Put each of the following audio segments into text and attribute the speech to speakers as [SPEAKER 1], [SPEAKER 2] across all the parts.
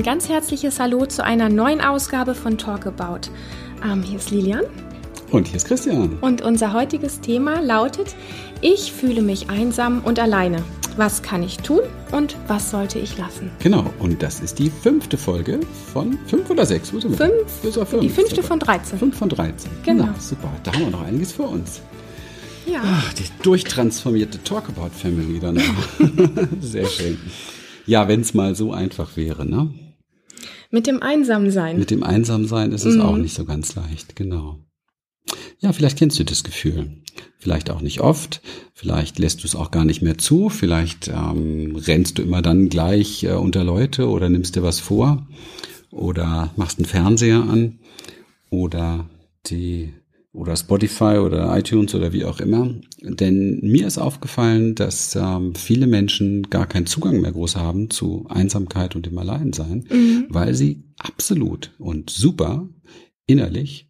[SPEAKER 1] ein ganz herzliches Hallo zu einer neuen Ausgabe von Talk About. Ähm, hier ist Lilian.
[SPEAKER 2] Und hier ist Christian.
[SPEAKER 1] Und unser heutiges Thema lautet, ich fühle mich einsam und alleine. Was kann ich tun und was sollte ich lassen?
[SPEAKER 2] Genau, und das ist die fünfte Folge von fünf oder sechs?
[SPEAKER 1] Fünf. fünf. Die fünfte von 13.
[SPEAKER 2] Fünf von 13.
[SPEAKER 1] Genau. Na,
[SPEAKER 2] super, da haben wir noch einiges vor uns.
[SPEAKER 1] Ja.
[SPEAKER 2] Ach, die durchtransformierte Talkabout Family danach. Sehr schön. Ja, wenn es mal so einfach wäre, ne?
[SPEAKER 1] Mit dem Einsamsein.
[SPEAKER 2] Mit dem Einsamsein ist es mhm. auch nicht so ganz leicht, genau. Ja, vielleicht kennst du das Gefühl. Vielleicht auch nicht oft. Vielleicht lässt du es auch gar nicht mehr zu. Vielleicht ähm, rennst du immer dann gleich äh, unter Leute oder nimmst dir was vor oder machst einen Fernseher an oder die oder Spotify oder iTunes oder wie auch immer. Denn mir ist aufgefallen, dass ähm, viele Menschen gar keinen Zugang mehr groß haben zu Einsamkeit und dem Alleinsein, mhm. weil sie absolut und super innerlich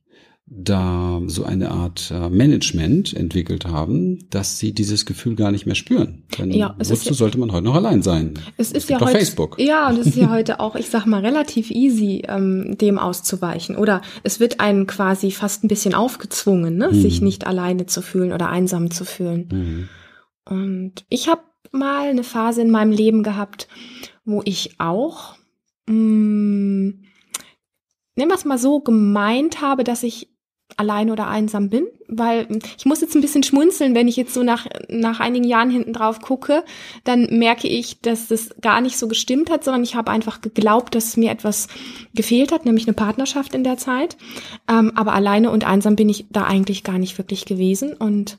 [SPEAKER 2] da so eine Art äh, Management entwickelt haben, dass sie dieses Gefühl gar nicht mehr spüren. Denn ja, wozu ja, sollte man heute noch allein sein?
[SPEAKER 1] Es ist ja heute, Facebook. Ja, und es ist ja heute auch, ich sag mal, relativ easy, ähm, dem auszuweichen. Oder es wird einem quasi fast ein bisschen aufgezwungen, ne? Mhm. sich nicht alleine zu fühlen oder einsam zu fühlen. Mhm. Und ich habe mal eine Phase in meinem Leben gehabt, wo ich auch mh, mm, nehmen wir es mal so, gemeint habe, dass ich allein oder einsam bin, weil ich muss jetzt ein bisschen schmunzeln, wenn ich jetzt so nach, nach einigen Jahren hinten drauf gucke, dann merke ich, dass das gar nicht so gestimmt hat, sondern ich habe einfach geglaubt, dass mir etwas gefehlt hat, nämlich eine Partnerschaft in der Zeit. Ähm, aber alleine und einsam bin ich da eigentlich gar nicht wirklich gewesen. Und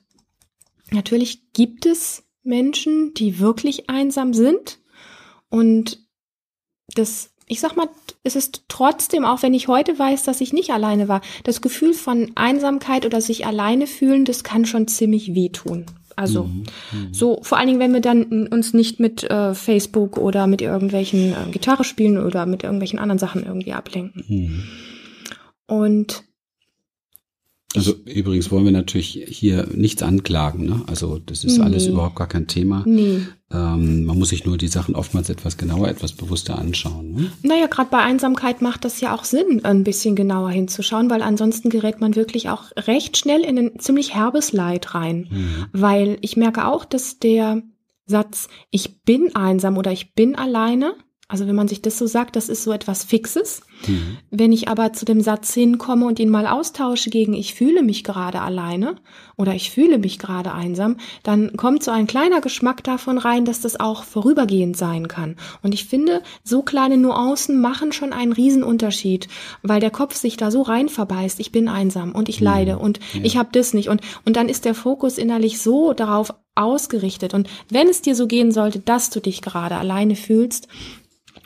[SPEAKER 1] natürlich gibt es Menschen, die wirklich einsam sind und das ich sag mal, es ist trotzdem, auch wenn ich heute weiß, dass ich nicht alleine war, das Gefühl von Einsamkeit oder sich alleine fühlen, das kann schon ziemlich wehtun. Also mhm, mhm. so vor allen Dingen, wenn wir dann uns nicht mit äh, Facebook oder mit irgendwelchen äh, Gitarre spielen oder mit irgendwelchen anderen Sachen irgendwie ablenken. Mhm. Und
[SPEAKER 2] also übrigens wollen wir natürlich hier nichts anklagen. Ne? Also das ist nee. alles überhaupt gar kein Thema.
[SPEAKER 1] Nee.
[SPEAKER 2] Ähm, man muss sich nur die Sachen oftmals etwas genauer, etwas bewusster anschauen. Ne?
[SPEAKER 1] Naja, gerade bei Einsamkeit macht das ja auch Sinn, ein bisschen genauer hinzuschauen, weil ansonsten gerät man wirklich auch recht schnell in ein ziemlich herbes Leid rein. Mhm. Weil ich merke auch, dass der Satz, ich bin einsam oder ich bin alleine, also wenn man sich das so sagt, das ist so etwas Fixes. Mhm. Wenn ich aber zu dem Satz hinkomme und ihn mal austausche gegen ich fühle mich gerade alleine oder ich fühle mich gerade einsam, dann kommt so ein kleiner Geschmack davon rein, dass das auch vorübergehend sein kann. Und ich finde, so kleine Nuancen machen schon einen Riesenunterschied, weil der Kopf sich da so rein verbeißt, ich bin einsam und ich mhm. leide und ja. ich habe das nicht. Und, und dann ist der Fokus innerlich so darauf ausgerichtet. Und wenn es dir so gehen sollte, dass du dich gerade alleine fühlst,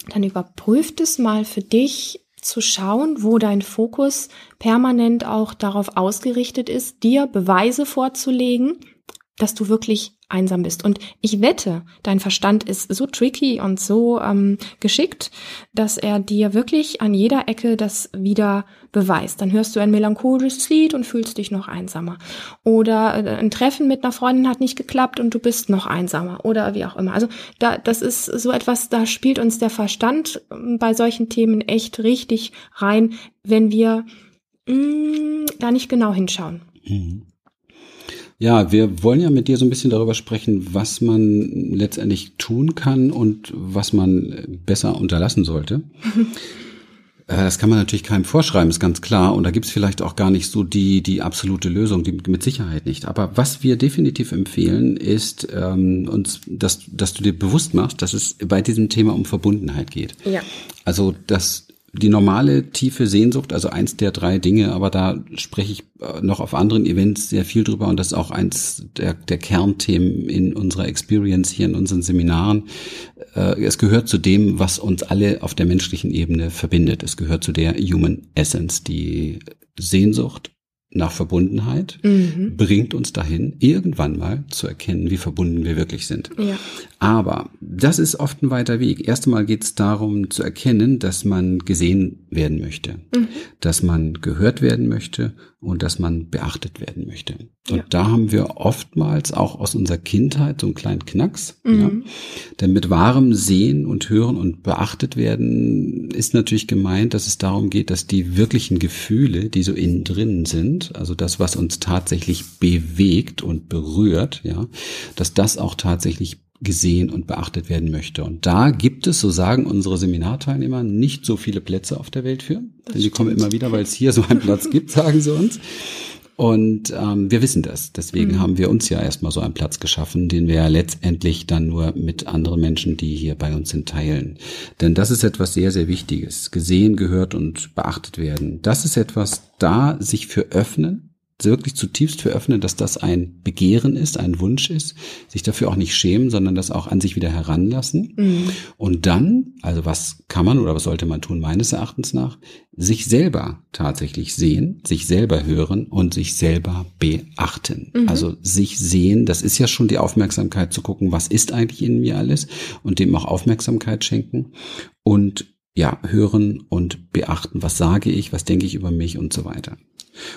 [SPEAKER 1] dann überprüft es mal für dich zu schauen, wo dein Fokus permanent auch darauf ausgerichtet ist, dir Beweise vorzulegen, dass du wirklich einsam bist. Und ich wette, dein Verstand ist so tricky und so ähm, geschickt, dass er dir wirklich an jeder Ecke das wieder beweist. Dann hörst du ein melancholisches Lied und fühlst dich noch einsamer. Oder äh, ein Treffen mit einer Freundin hat nicht geklappt und du bist noch einsamer. Oder wie auch immer. Also da, das ist so etwas, da spielt uns der Verstand ähm, bei solchen Themen echt richtig rein, wenn wir mh, mm, da nicht genau hinschauen.
[SPEAKER 2] Mhm. Ja, wir wollen ja mit dir so ein bisschen darüber sprechen, was man letztendlich tun kann und was man besser unterlassen sollte. Äh, das kann man natürlich keinem vorschreiben, ist ganz klar. Und da gibt's vielleicht auch gar nicht so die, die absolute Lösung, die mit Sicherheit nicht. Aber was wir definitiv empfehlen, ist ähm, uns, dass, dass du dir bewusst machst, dass es bei diesem Thema um Verbundenheit geht.
[SPEAKER 1] Ja.
[SPEAKER 2] Also, dass die normale tiefe Sehnsucht, also eins der drei Dinge, aber da spreche ich äh, noch auf anderen Events sehr viel drüber und das ist auch eins der, der Kernthemen in unserer Experience hier in unseren Seminaren. Äh, es gehört zu dem, was uns alle auf der menschlichen Ebene verbindet. Es gehört zu der Human Essence, die Sehnsucht nach Verbundenheit mhm. bringt uns dahin, irgendwann mal zu erkennen, wie verbunden wir wirklich sind.
[SPEAKER 1] Ja.
[SPEAKER 2] Aber das ist oft ein weiter Weg. Erst einmal geht es darum zu erkennen, dass man gesehen werden möchte, mhm. dass man gehört werden möchte und dass man beachtet werden möchte. Und ja. da haben wir oftmals auch aus unserer Kindheit so einen kleinen Knacks. Mhm. Ja. Denn mit wahrem Sehen und Hören und beachtet werden ist natürlich gemeint, dass es darum geht, dass die wirklichen Gefühle, die so innen drin sind, also das, was uns tatsächlich bewegt und berührt, ja, dass das auch tatsächlich gesehen und beachtet werden möchte. Und da gibt es, so sagen unsere Seminarteilnehmer, nicht so viele Plätze auf der Welt für. Das denn die kommen immer wieder, weil es hier so einen Platz gibt, sagen sie uns. Und ähm, wir wissen das. Deswegen mhm. haben wir uns ja erstmal so einen Platz geschaffen, den wir ja letztendlich dann nur mit anderen Menschen, die hier bei uns sind, teilen. Denn das ist etwas sehr, sehr Wichtiges. Gesehen, gehört und beachtet werden. Das ist etwas, da sich für öffnen, wirklich zutiefst für öffnen, dass das ein Begehren ist, ein Wunsch ist, sich dafür auch nicht schämen, sondern das auch an sich wieder heranlassen. Mhm. Und dann, also was kann man oder was sollte man tun, meines Erachtens nach, sich selber tatsächlich sehen, sich selber hören und sich selber beachten. Mhm. Also sich sehen, das ist ja schon die Aufmerksamkeit zu gucken, was ist eigentlich in mir alles und dem auch Aufmerksamkeit schenken und ja, hören und beachten, was sage ich, was denke ich über mich und so weiter.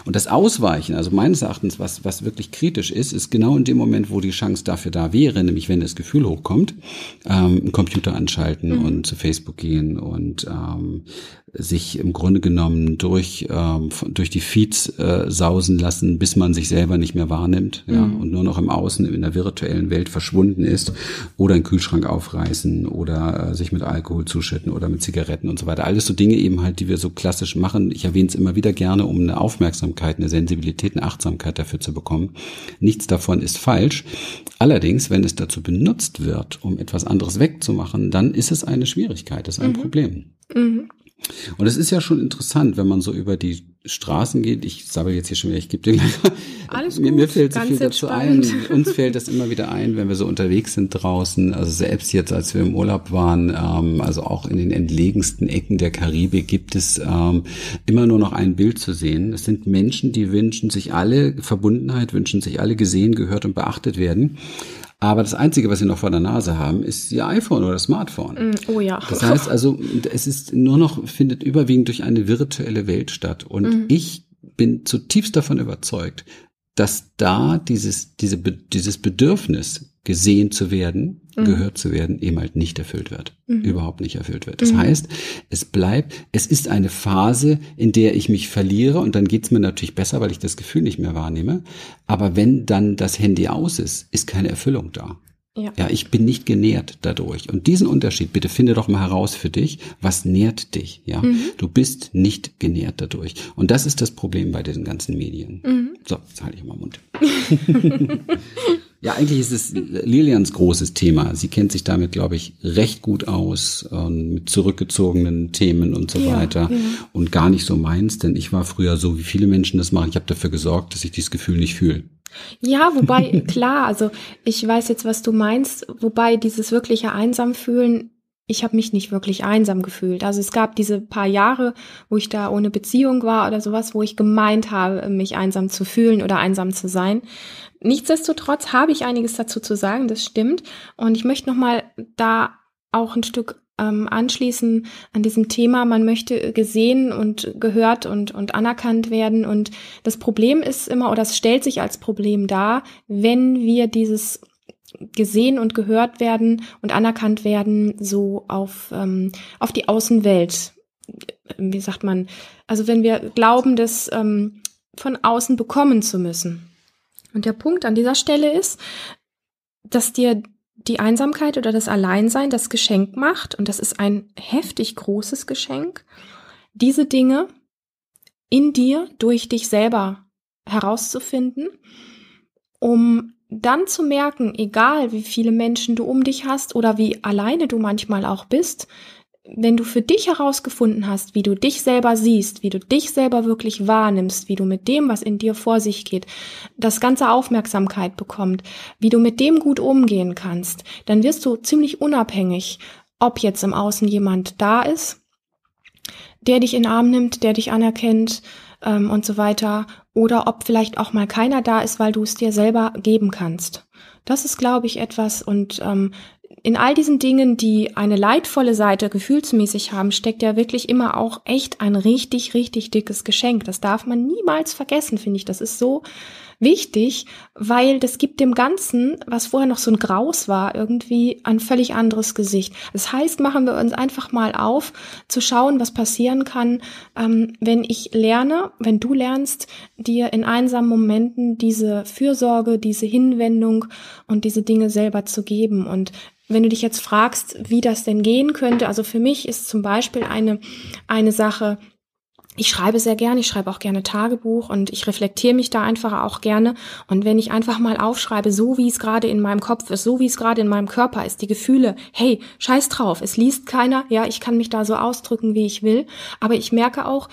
[SPEAKER 2] Und das Ausweichen, also meines Erachtens, was, was wirklich kritisch ist, ist genau in dem Moment, wo die Chance dafür da wäre, nämlich wenn das Gefühl hochkommt, ähm, einen Computer anschalten mhm. und zu Facebook gehen und ähm, sich im Grunde genommen durch, ähm, durch die Feeds äh, sausen lassen, bis man sich selber nicht mehr wahrnimmt ja, mhm. und nur noch im Außen in der virtuellen Welt verschwunden ist oder einen Kühlschrank aufreißen oder äh, sich mit Alkohol zuschütten oder mit Zigaretten und so weiter. Alles so Dinge eben halt, die wir so klassisch machen. Ich erwähne es immer wieder gerne, um eine Aufmerksamkeit, eine Sensibilität, eine Achtsamkeit dafür zu bekommen. Nichts davon ist falsch. Allerdings, wenn es dazu benutzt wird, um etwas anderes wegzumachen, dann ist es eine Schwierigkeit, das ist ein mhm. Problem. Mhm. Und es ist ja schon interessant, wenn man so über die Straßen geht. Ich sabbel jetzt hier schon wieder, ich gebe dir gleich. Alles gut, mir, mir fällt so viel dazu ein. Uns fällt das immer wieder ein, wenn wir so unterwegs sind draußen. Also selbst jetzt, als wir im Urlaub waren, ähm, also auch in den entlegensten Ecken der Karibik gibt es ähm, immer nur noch ein Bild zu sehen. Es sind Menschen, die wünschen sich alle Verbundenheit, wünschen sich alle gesehen, gehört und beachtet werden. Aber das Einzige, was sie noch vor der Nase haben, ist ihr iPhone oder Smartphone.
[SPEAKER 1] Mm, oh ja.
[SPEAKER 2] Das heißt also, es ist nur noch, findet überwiegend durch eine virtuelle Welt statt. Und mhm. ich bin zutiefst davon überzeugt, dass da dieses, diese, dieses Bedürfnis gesehen zu werden, mhm. gehört zu werden, eben halt nicht erfüllt wird. Mhm. Überhaupt nicht erfüllt wird. Das mhm. heißt, es bleibt, es ist eine Phase, in der ich mich verliere und dann geht's mir natürlich besser, weil ich das Gefühl nicht mehr wahrnehme. Aber wenn dann das Handy aus ist, ist keine Erfüllung da. Ja. ja, ich bin nicht genährt dadurch. Und diesen Unterschied, bitte finde doch mal heraus für dich, was nährt dich? Ja, mhm. du bist nicht genährt dadurch. Und das ist das Problem bei diesen ganzen Medien. Mhm. So, jetzt halte ich mal Mund. ja, eigentlich ist es Lilians großes Thema. Sie kennt sich damit, glaube ich, recht gut aus, äh, mit zurückgezogenen Themen und so ja, weiter. Ja. Und gar nicht so meins, denn ich war früher so, wie viele Menschen das machen. Ich habe dafür gesorgt, dass ich dieses Gefühl nicht fühle.
[SPEAKER 1] Ja, wobei, klar, also ich weiß jetzt, was du meinst, wobei dieses wirkliche einsam fühlen, ich habe mich nicht wirklich einsam gefühlt. Also es gab diese paar Jahre, wo ich da ohne Beziehung war oder sowas, wo ich gemeint habe, mich einsam zu fühlen oder einsam zu sein. Nichtsdestotrotz habe ich einiges dazu zu sagen, das stimmt. Und ich möchte nochmal da auch ein Stück ähm, anschließen an diesem Thema, man möchte gesehen und gehört und, und anerkannt werden. Und das Problem ist immer, oder es stellt sich als Problem dar, wenn wir dieses gesehen und gehört werden und anerkannt werden, so auf, ähm, auf die Außenwelt. Wie sagt man? Also wenn wir glauben, das ähm, von außen bekommen zu müssen. Und der Punkt an dieser Stelle ist, dass dir die Einsamkeit oder das Alleinsein das Geschenk macht, und das ist ein heftig großes Geschenk, diese Dinge in dir durch dich selber herauszufinden, um dann zu merken, egal wie viele Menschen du um dich hast oder wie alleine du manchmal auch bist, wenn du für dich herausgefunden hast, wie du dich selber siehst, wie du dich selber wirklich wahrnimmst, wie du mit dem, was in dir vor sich geht, das ganze Aufmerksamkeit bekommt, wie du mit dem gut umgehen kannst, dann wirst du ziemlich unabhängig, ob jetzt im Außen jemand da ist, der dich in den Arm nimmt, der dich anerkennt ähm, und so weiter, oder ob vielleicht auch mal keiner da ist, weil du es dir selber geben kannst. Das ist, glaube ich, etwas und ähm, in all diesen Dingen, die eine leidvolle Seite gefühlsmäßig haben, steckt ja wirklich immer auch echt ein richtig, richtig dickes Geschenk. Das darf man niemals vergessen, finde ich. Das ist so wichtig, weil das gibt dem Ganzen, was vorher noch so ein Graus war, irgendwie ein völlig anderes Gesicht. Das heißt, machen wir uns einfach mal auf, zu schauen, was passieren kann, ähm, wenn ich lerne, wenn du lernst, dir in einsamen Momenten diese Fürsorge, diese Hinwendung und diese Dinge selber zu geben. Und wenn du dich jetzt fragst, wie das denn gehen könnte, also für mich ist zum Beispiel eine, eine Sache, ich schreibe sehr gerne, ich schreibe auch gerne Tagebuch und ich reflektiere mich da einfach auch gerne. Und wenn ich einfach mal aufschreibe, so wie es gerade in meinem Kopf ist, so wie es gerade in meinem Körper ist, die Gefühle, hey, scheiß drauf, es liest keiner, ja, ich kann mich da so ausdrücken, wie ich will. Aber ich merke auch,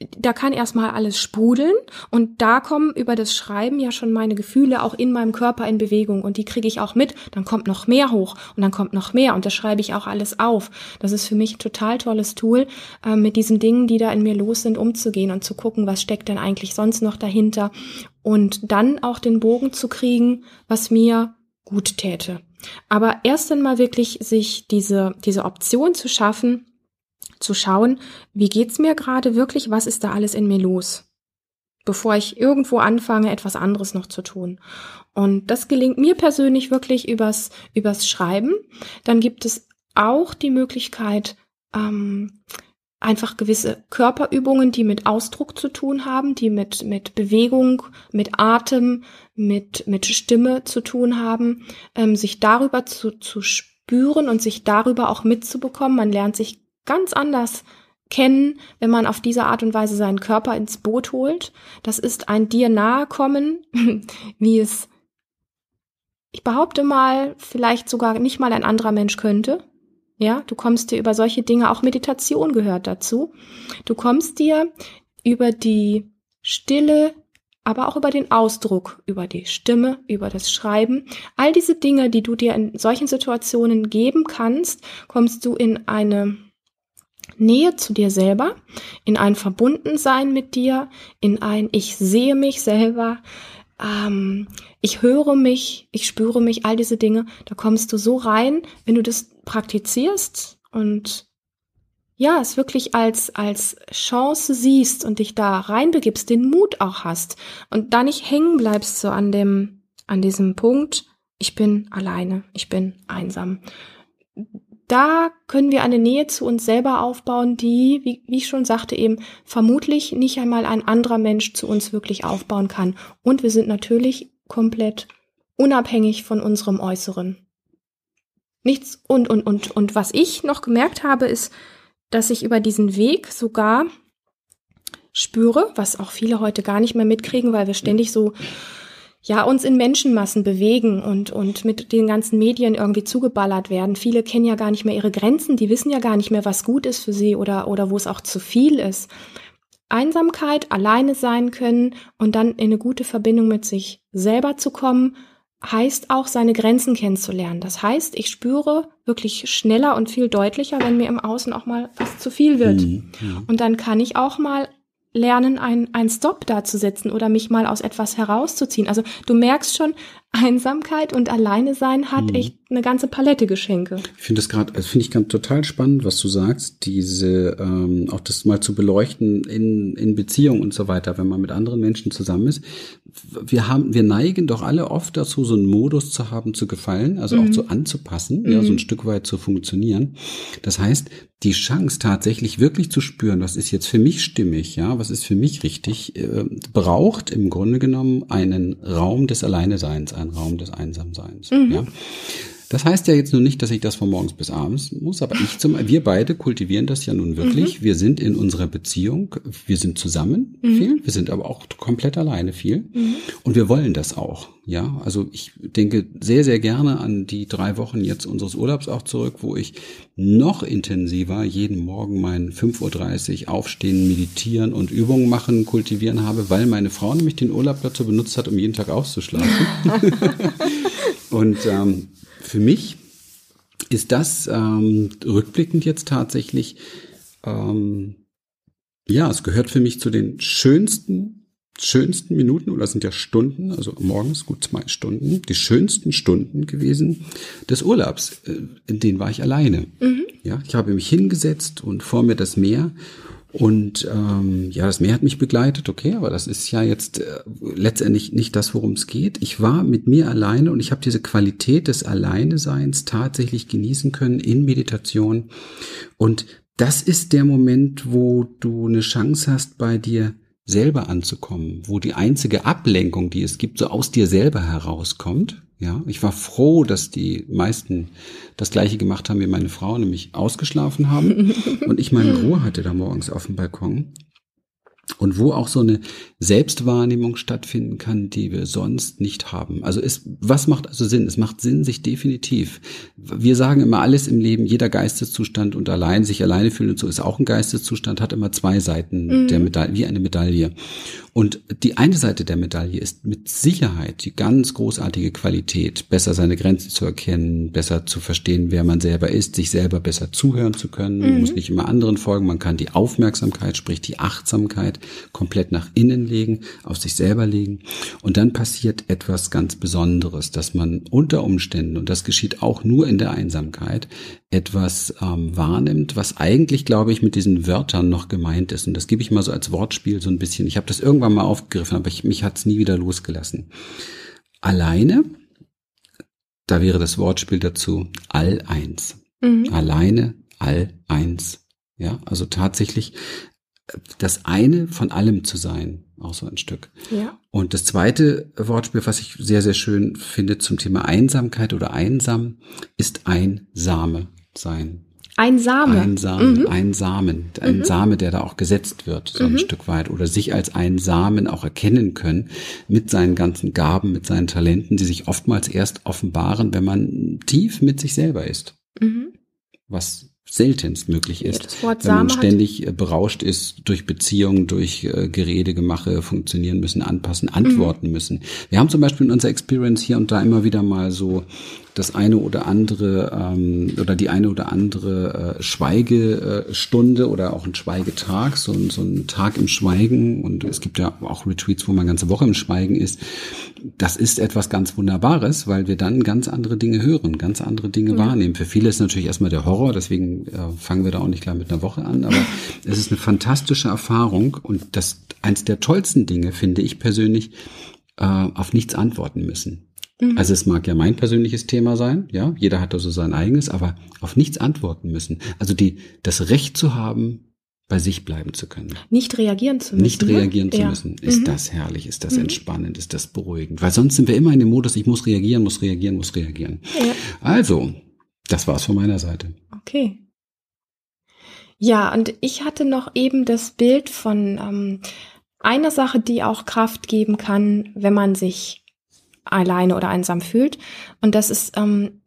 [SPEAKER 1] da kann erstmal alles sprudeln und da kommen über das Schreiben ja schon meine Gefühle auch in meinem Körper in Bewegung und die kriege ich auch mit. Dann kommt noch mehr hoch und dann kommt noch mehr und das schreibe ich auch alles auf. Das ist für mich ein total tolles Tool, äh, mit diesen Dingen, die da in mir los sind, umzugehen und zu gucken, was steckt denn eigentlich sonst noch dahinter und dann auch den Bogen zu kriegen, was mir gut täte. Aber erst einmal wirklich sich diese, diese Option zu schaffen, zu schauen, wie geht's mir gerade wirklich, was ist da alles in mir los, bevor ich irgendwo anfange, etwas anderes noch zu tun. Und das gelingt mir persönlich wirklich übers, übers Schreiben. Dann gibt es auch die Möglichkeit, ähm, einfach gewisse Körperübungen, die mit Ausdruck zu tun haben, die mit, mit Bewegung, mit Atem, mit, mit Stimme zu tun haben, ähm, sich darüber zu, zu spüren und sich darüber auch mitzubekommen. Man lernt sich ganz anders kennen, wenn man auf diese Art und Weise seinen Körper ins Boot holt. Das ist ein dir nahe kommen, wie es, ich behaupte mal, vielleicht sogar nicht mal ein anderer Mensch könnte. Ja, du kommst dir über solche Dinge, auch Meditation gehört dazu. Du kommst dir über die Stille, aber auch über den Ausdruck, über die Stimme, über das Schreiben. All diese Dinge, die du dir in solchen Situationen geben kannst, kommst du in eine Nähe zu dir selber, in ein Verbundensein mit dir, in ein Ich sehe mich selber, ähm, ich höre mich, ich spüre mich, all diese Dinge, da kommst du so rein, wenn du das praktizierst und ja, es wirklich als, als Chance siehst und dich da reinbegibst, den Mut auch hast und da nicht hängen bleibst so an dem, an diesem Punkt, ich bin alleine, ich bin einsam da können wir eine Nähe zu uns selber aufbauen, die, wie, wie, ich schon sagte, eben vermutlich nicht einmal ein anderer Mensch zu uns wirklich aufbauen kann. Und wir sind natürlich komplett unabhängig von unserem Äußeren. Nichts und, und, und, und was ich noch gemerkt habe, ist, dass ich über diesen Weg sogar spüre, was auch viele heute gar nicht mehr mitkriegen, weil wir ständig so ja, uns in Menschenmassen bewegen und, und mit den ganzen Medien irgendwie zugeballert werden. Viele kennen ja gar nicht mehr ihre Grenzen, die wissen ja gar nicht mehr, was gut ist für sie oder, oder wo es auch zu viel ist. Einsamkeit, alleine sein können und dann in eine gute Verbindung mit sich selber zu kommen, heißt auch, seine Grenzen kennenzulernen. Das heißt, ich spüre wirklich schneller und viel deutlicher, wenn mir im Außen auch mal was zu viel wird. Mhm, ja. Und dann kann ich auch mal lernen, ein, ein Stop da zu setzen oder mich mal aus etwas herauszuziehen. Also du merkst schon, Einsamkeit und Alleine sein hat mhm. echt eine ganze Palette Geschenke.
[SPEAKER 2] Ich finde das gerade, also finde ich ganz total spannend, was du sagst, diese ähm, auch das mal zu beleuchten in in Beziehung und so weiter, wenn man mit anderen Menschen zusammen ist. Wir haben, wir neigen doch alle oft dazu, so einen Modus zu haben, zu gefallen, also mhm. auch zu anzupassen, mhm. ja, so ein mhm. Stück weit zu funktionieren. Das heißt, die Chance tatsächlich wirklich zu spüren, was ist jetzt für mich stimmig, ja, was ist für mich richtig, äh, braucht im Grunde genommen einen Raum des Alleineseins, einen Raum des Einsamseins. Mhm. Ja. Das heißt ja jetzt nur nicht, dass ich das von morgens bis abends muss, aber ich zum, wir beide kultivieren das ja nun wirklich. Mhm. Wir sind in unserer Beziehung, wir sind zusammen mhm. viel, wir sind aber auch komplett alleine viel mhm. und wir wollen das auch. Ja, also ich denke sehr, sehr gerne an die drei Wochen jetzt unseres Urlaubs auch zurück, wo ich noch intensiver jeden Morgen mein 5.30 Uhr aufstehen, meditieren und Übungen machen, kultivieren habe, weil meine Frau nämlich den Urlaub dazu benutzt hat, um jeden Tag auszuschlafen. und ähm, für mich ist das ähm, rückblickend jetzt tatsächlich, ähm, ja, es gehört für mich zu den schönsten, schönsten Minuten, oder es sind ja Stunden, also morgens gut zwei Stunden, die schönsten Stunden gewesen des Urlaubs. Äh, in denen war ich alleine. Mhm. Ja, ich habe mich hingesetzt und vor mir das Meer Und ähm, ja, das Meer hat mich begleitet, okay, aber das ist ja jetzt äh, letztendlich nicht das, worum es geht. Ich war mit mir alleine und ich habe diese Qualität des Alleineseins tatsächlich genießen können in Meditation. Und das ist der Moment, wo du eine Chance hast, bei dir selber anzukommen, wo die einzige Ablenkung, die es gibt, so aus dir selber herauskommt. Ja, ich war froh, dass die meisten das gleiche gemacht haben wie meine Frau, nämlich ausgeschlafen haben und ich meine Ruhe hatte da morgens auf dem Balkon und wo auch so eine Selbstwahrnehmung stattfinden kann, die wir sonst nicht haben. Also ist, was macht also Sinn? Es macht Sinn, sich definitiv. Wir sagen immer alles im Leben, jeder Geisteszustand und allein, sich alleine fühlen und so ist auch ein Geisteszustand, hat immer zwei Seiten mhm. der Medaille, wie eine Medaille. Und die eine Seite der Medaille ist mit Sicherheit die ganz großartige Qualität, besser seine Grenzen zu erkennen, besser zu verstehen, wer man selber ist, sich selber besser zuhören zu können. Man mhm. muss nicht immer anderen folgen, man kann die Aufmerksamkeit, sprich die Achtsamkeit komplett nach innen legen, auf sich selber legen. Und dann passiert etwas ganz Besonderes, dass man unter Umständen, und das geschieht auch nur in der Einsamkeit, etwas ähm, wahrnimmt, was eigentlich, glaube ich, mit diesen Wörtern noch gemeint ist. Und das gebe ich mal so als Wortspiel so ein bisschen. Ich habe das irgendwann mal aufgegriffen, aber ich, mich hat es nie wieder losgelassen. Alleine, da wäre das Wortspiel dazu all eins. Mhm. Alleine, all eins. Ja, also tatsächlich das eine von allem zu sein, auch so ein Stück. Ja. Und das zweite Wortspiel, was ich sehr, sehr schön finde zum Thema Einsamkeit oder einsam, ist einsame sein.
[SPEAKER 1] Ein Same.
[SPEAKER 2] Ein Samen, mhm. ein Samen, ein mhm. Same, der da auch gesetzt wird, so ein mhm. Stück weit. Oder sich als ein Samen auch erkennen können mit seinen ganzen Gaben, mit seinen Talenten, die sich oftmals erst offenbaren, wenn man tief mit sich selber ist. Mhm. Was seltenst möglich ist, ja, wenn man ständig hat. berauscht ist durch Beziehungen, durch äh, Geredegemache, funktionieren müssen, anpassen, antworten mhm. müssen. Wir haben zum Beispiel in unserer Experience hier und da immer wieder mal so das eine oder andere ähm, oder die eine oder andere äh, Schweigestunde oder auch ein Schweigetag, so, so ein Tag im Schweigen und es gibt ja auch Retreats, wo man ganze Woche im Schweigen ist. Das ist etwas ganz Wunderbares, weil wir dann ganz andere Dinge hören, ganz andere Dinge mhm. wahrnehmen. Für viele ist natürlich erstmal der Horror, deswegen äh, fangen wir da auch nicht gleich mit einer Woche an, aber es ist eine fantastische Erfahrung und das eins der tollsten Dinge finde ich persönlich, äh, auf nichts antworten müssen. Mhm. Also es mag ja mein persönliches Thema sein, ja, jeder hat da so sein eigenes, aber auf nichts antworten müssen. Also die, das Recht zu haben, bei sich bleiben zu können.
[SPEAKER 1] Nicht reagieren zu müssen.
[SPEAKER 2] Nicht ne? reagieren ne? zu ja. müssen. Ist mhm. das herrlich? Ist das mhm. entspannend? Ist das beruhigend? Weil sonst sind wir immer in dem Modus, ich muss reagieren, muss reagieren, muss reagieren. Ja. Also, das war's von meiner Seite.
[SPEAKER 1] Okay. Ja, und ich hatte noch eben das Bild von ähm, einer Sache, die auch Kraft geben kann, wenn man sich alleine oder einsam fühlt. Und das ist ähm,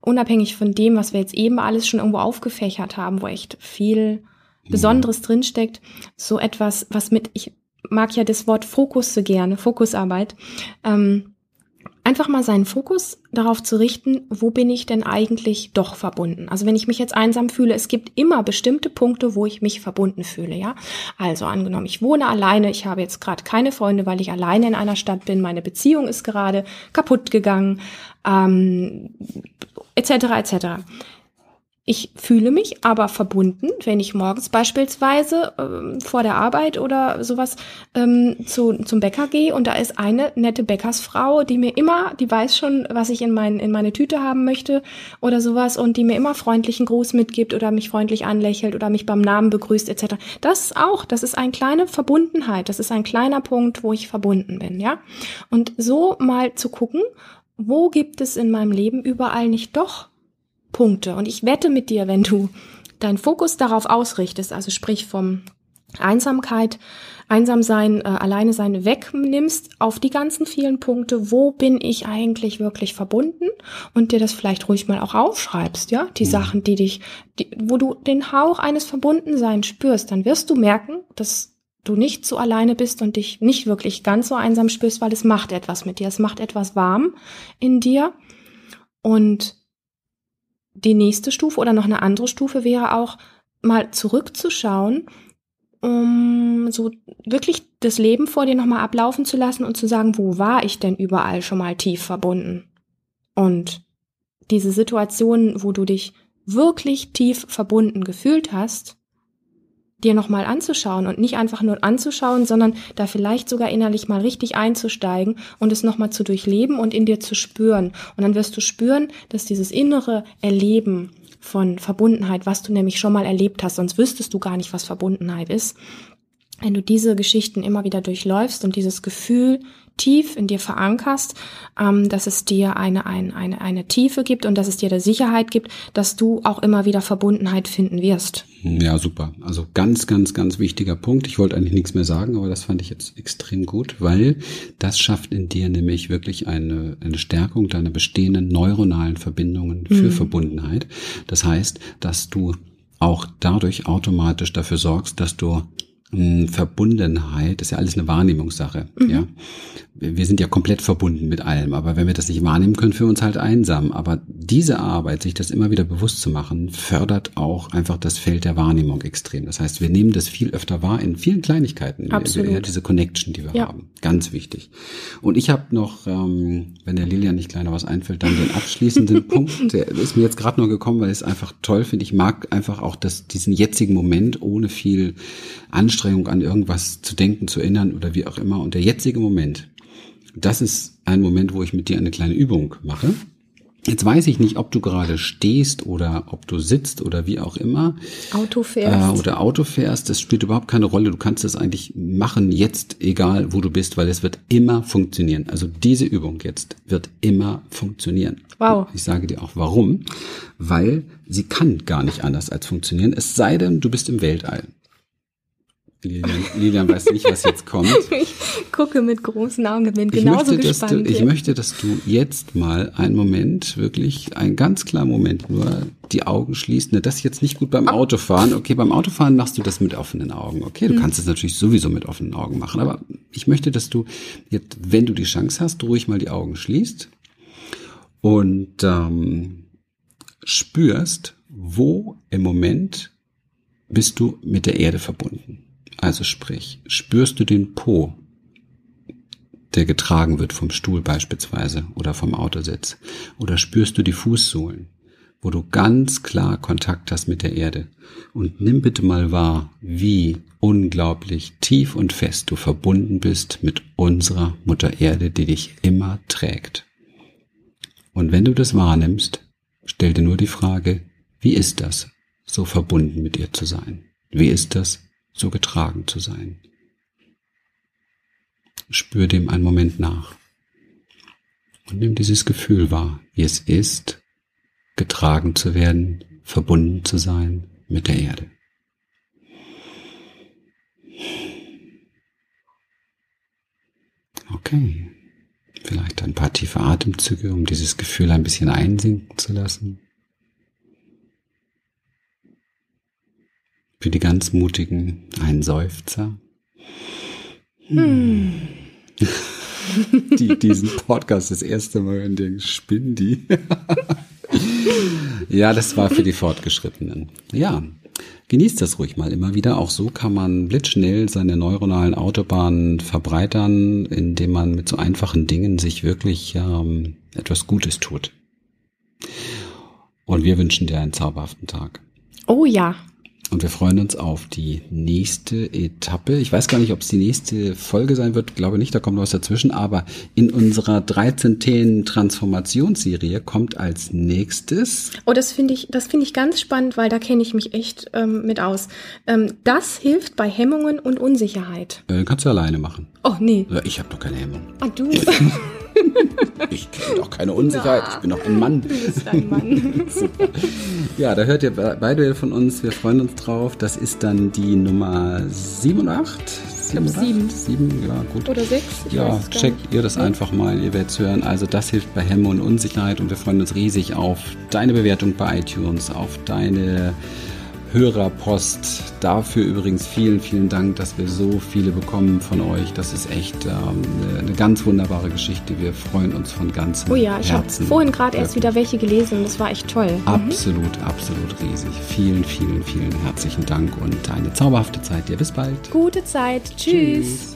[SPEAKER 1] unabhängig von dem, was wir jetzt eben alles schon irgendwo aufgefächert haben, wo echt viel Besonderes mhm. drinsteckt, so etwas, was mit, ich mag ja das Wort Fokus so gerne, Fokusarbeit, ähm, einfach mal seinen Fokus darauf zu richten, wo bin ich denn eigentlich doch verbunden? Also wenn ich mich jetzt einsam fühle, es gibt immer bestimmte Punkte, wo ich mich verbunden fühle, ja? Also angenommen, ich wohne alleine, ich habe jetzt gerade keine Freunde, weil ich alleine in einer Stadt bin, meine Beziehung ist gerade kaputt gegangen, ähm, etc. etc. Ich fühle mich aber verbunden, wenn ich morgens beispielsweise ähm, vor der Arbeit oder sowas ähm, zu, zum Bäcker gehe und da ist eine nette Bäckersfrau, die mir immer, die weiß schon, was ich in, mein, in meine Tüte haben möchte oder sowas und die mir immer freundlichen Gruß mitgibt oder mich freundlich anlächelt oder mich beim Namen begrüßt etc. Das auch, das ist eine kleine Verbundenheit, das ist ein kleiner Punkt, wo ich verbunden bin, ja. Und so mal zu gucken, wo gibt es in meinem Leben überall nicht doch Punkte. Und ich wette mit dir, wenn du deinen Fokus darauf ausrichtest, also sprich vom Einsamkeit, Einsamsein, äh, alleine sein wegnimmst auf die ganzen vielen Punkte, wo bin ich eigentlich wirklich verbunden und dir das vielleicht ruhig mal auch aufschreibst, ja, die mhm. Sachen, die dich, die, wo du den Hauch eines Verbundenseins spürst, dann wirst du merken, dass du nicht so alleine bist und dich nicht wirklich ganz so einsam spürst, weil es macht etwas mit dir, es macht etwas warm in dir und die nächste Stufe oder noch eine andere Stufe wäre auch mal zurückzuschauen, um so wirklich das Leben vor dir nochmal ablaufen zu lassen und zu sagen, wo war ich denn überall schon mal tief verbunden? Und diese Situationen, wo du dich wirklich tief verbunden gefühlt hast, dir nochmal anzuschauen und nicht einfach nur anzuschauen, sondern da vielleicht sogar innerlich mal richtig einzusteigen und es nochmal zu durchleben und in dir zu spüren. Und dann wirst du spüren, dass dieses innere Erleben von Verbundenheit, was du nämlich schon mal erlebt hast, sonst wüsstest du gar nicht, was Verbundenheit ist, wenn du diese Geschichten immer wieder durchläufst und dieses Gefühl tief in dir verankerst, ähm, dass es dir eine, eine, eine, eine Tiefe gibt und dass es dir der Sicherheit gibt, dass du auch immer wieder Verbundenheit finden wirst.
[SPEAKER 2] Ja, super. Also ganz, ganz, ganz wichtiger Punkt. Ich wollte eigentlich nichts mehr sagen, aber das fand ich jetzt extrem gut, weil das schafft in dir nämlich wirklich eine, eine Stärkung deiner bestehenden neuronalen Verbindungen für mhm. Verbundenheit. Das heißt, dass du auch dadurch automatisch dafür sorgst, dass du Verbundenheit, das ist ja alles eine Wahrnehmungssache, mhm. ja. Wir sind ja komplett verbunden mit allem, aber wenn wir das nicht wahrnehmen können, fühlen wir uns halt einsam. Aber diese Arbeit, sich das immer wieder bewusst zu machen, fördert auch einfach das Feld der Wahrnehmung extrem. Das heißt, wir nehmen das viel öfter wahr in vielen Kleinigkeiten.
[SPEAKER 1] Absolut.
[SPEAKER 2] Ja, diese Connection, die wir ja. haben. Ganz wichtig. Und ich habe noch, ähm, wenn der Lilian nicht kleiner was einfällt, dann den abschließenden Punkt. Der ist mir jetzt gerade nur gekommen, weil ich es einfach toll finde. Ich mag einfach auch das, diesen jetzigen Moment ohne viel Anstrengung an irgendwas zu denken, zu erinnern oder wie auch immer. Und der jetzige Moment, das ist ein Moment, wo ich mit dir eine kleine Übung mache. Jetzt weiß ich nicht, ob du gerade stehst oder ob du sitzt oder wie auch immer.
[SPEAKER 1] Auto fährst.
[SPEAKER 2] Äh, oder Auto fährst. Das spielt überhaupt keine Rolle. Du kannst es eigentlich machen jetzt, egal wo du bist, weil es wird immer funktionieren. Also diese Übung jetzt wird immer funktionieren.
[SPEAKER 1] Wow.
[SPEAKER 2] Ich sage dir auch warum. Weil sie kann gar nicht anders als funktionieren. Es sei denn, du bist im Weltall. Lilian, Lilian weiß nicht, was jetzt kommt.
[SPEAKER 1] Ich gucke mit großen Augen, bin genauso
[SPEAKER 2] ich möchte,
[SPEAKER 1] gespannt.
[SPEAKER 2] Du, ich möchte, dass du jetzt mal einen Moment, wirklich einen ganz kleinen Moment nur die Augen schließt. Ne, das ist jetzt nicht gut beim Autofahren. Okay, beim Autofahren machst du das mit offenen Augen. Okay, du mhm. kannst es natürlich sowieso mit offenen Augen machen. Aber ich möchte, dass du jetzt, wenn du die Chance hast, ruhig mal die Augen schließt und ähm, spürst, wo im Moment bist du mit der Erde verbunden. Also sprich, spürst du den Po, der getragen wird vom Stuhl beispielsweise oder vom Autositz? Oder spürst du die Fußsohlen, wo du ganz klar Kontakt hast mit der Erde? Und nimm bitte mal wahr, wie unglaublich tief und fest du verbunden bist mit unserer Mutter Erde, die dich immer trägt. Und wenn du das wahrnimmst, stell dir nur die Frage, wie ist das, so verbunden mit ihr zu sein? Wie ist das, so getragen zu sein. Spür dem einen Moment nach und nimm dieses Gefühl wahr, wie es ist, getragen zu werden, verbunden zu sein mit der Erde. Okay, vielleicht ein paar tiefe Atemzüge, um dieses Gefühl ein bisschen einsinken zu lassen. Für die ganz Mutigen ein Seufzer. Hm. die diesen Podcast das erste Mal in den spinnen die. ja, das war für die Fortgeschrittenen. Ja, genießt das ruhig mal immer wieder. Auch so kann man blitzschnell seine neuronalen Autobahnen verbreitern, indem man mit so einfachen Dingen sich wirklich ähm, etwas Gutes tut. Und wir wünschen dir einen zauberhaften Tag.
[SPEAKER 1] Oh ja,
[SPEAKER 2] und wir freuen uns auf die nächste Etappe. Ich weiß gar nicht, ob es die nächste Folge sein wird. Glaube nicht, da kommt was dazwischen. Aber in unserer 13 Themen Transformationsserie kommt als nächstes.
[SPEAKER 1] Oh, das finde ich, das finde ich ganz spannend, weil da kenne ich mich echt ähm, mit aus. Ähm, das hilft bei Hemmungen und Unsicherheit.
[SPEAKER 2] Äh, kannst du alleine machen.
[SPEAKER 1] Oh, nee.
[SPEAKER 2] Ja, ich habe doch keine Hemmung.
[SPEAKER 1] Ah, du.
[SPEAKER 2] ich kenne doch keine Unsicherheit. Ich bin doch ein Mann.
[SPEAKER 1] Du bist ein Mann.
[SPEAKER 2] Super. Ja, da hört ihr beide von uns. Wir freuen uns drauf. Das ist dann die Nummer 7 und 8.
[SPEAKER 1] Ich glaube 7.
[SPEAKER 2] 7, ja, gut.
[SPEAKER 1] Oder 6.
[SPEAKER 2] Ja, checkt ihr das einfach mal. Ihr werdet es hören. Also, das hilft bei Hemmung und Unsicherheit und wir freuen uns riesig auf deine Bewertung bei iTunes, auf deine Hörerpost. Dafür übrigens vielen, vielen Dank, dass wir so viele bekommen von euch. Das ist echt ähm, eine ganz wunderbare Geschichte. Wir freuen uns von ganzem Herzen.
[SPEAKER 1] Oh ja, ich habe vorhin gerade erst wieder welche gelesen und das war echt toll.
[SPEAKER 2] Mhm. Absolut, absolut riesig. Vielen, vielen, vielen herzlichen Dank und eine zauberhafte Zeit dir. Bis bald.
[SPEAKER 1] Gute Zeit. Tschüss. Tschüss.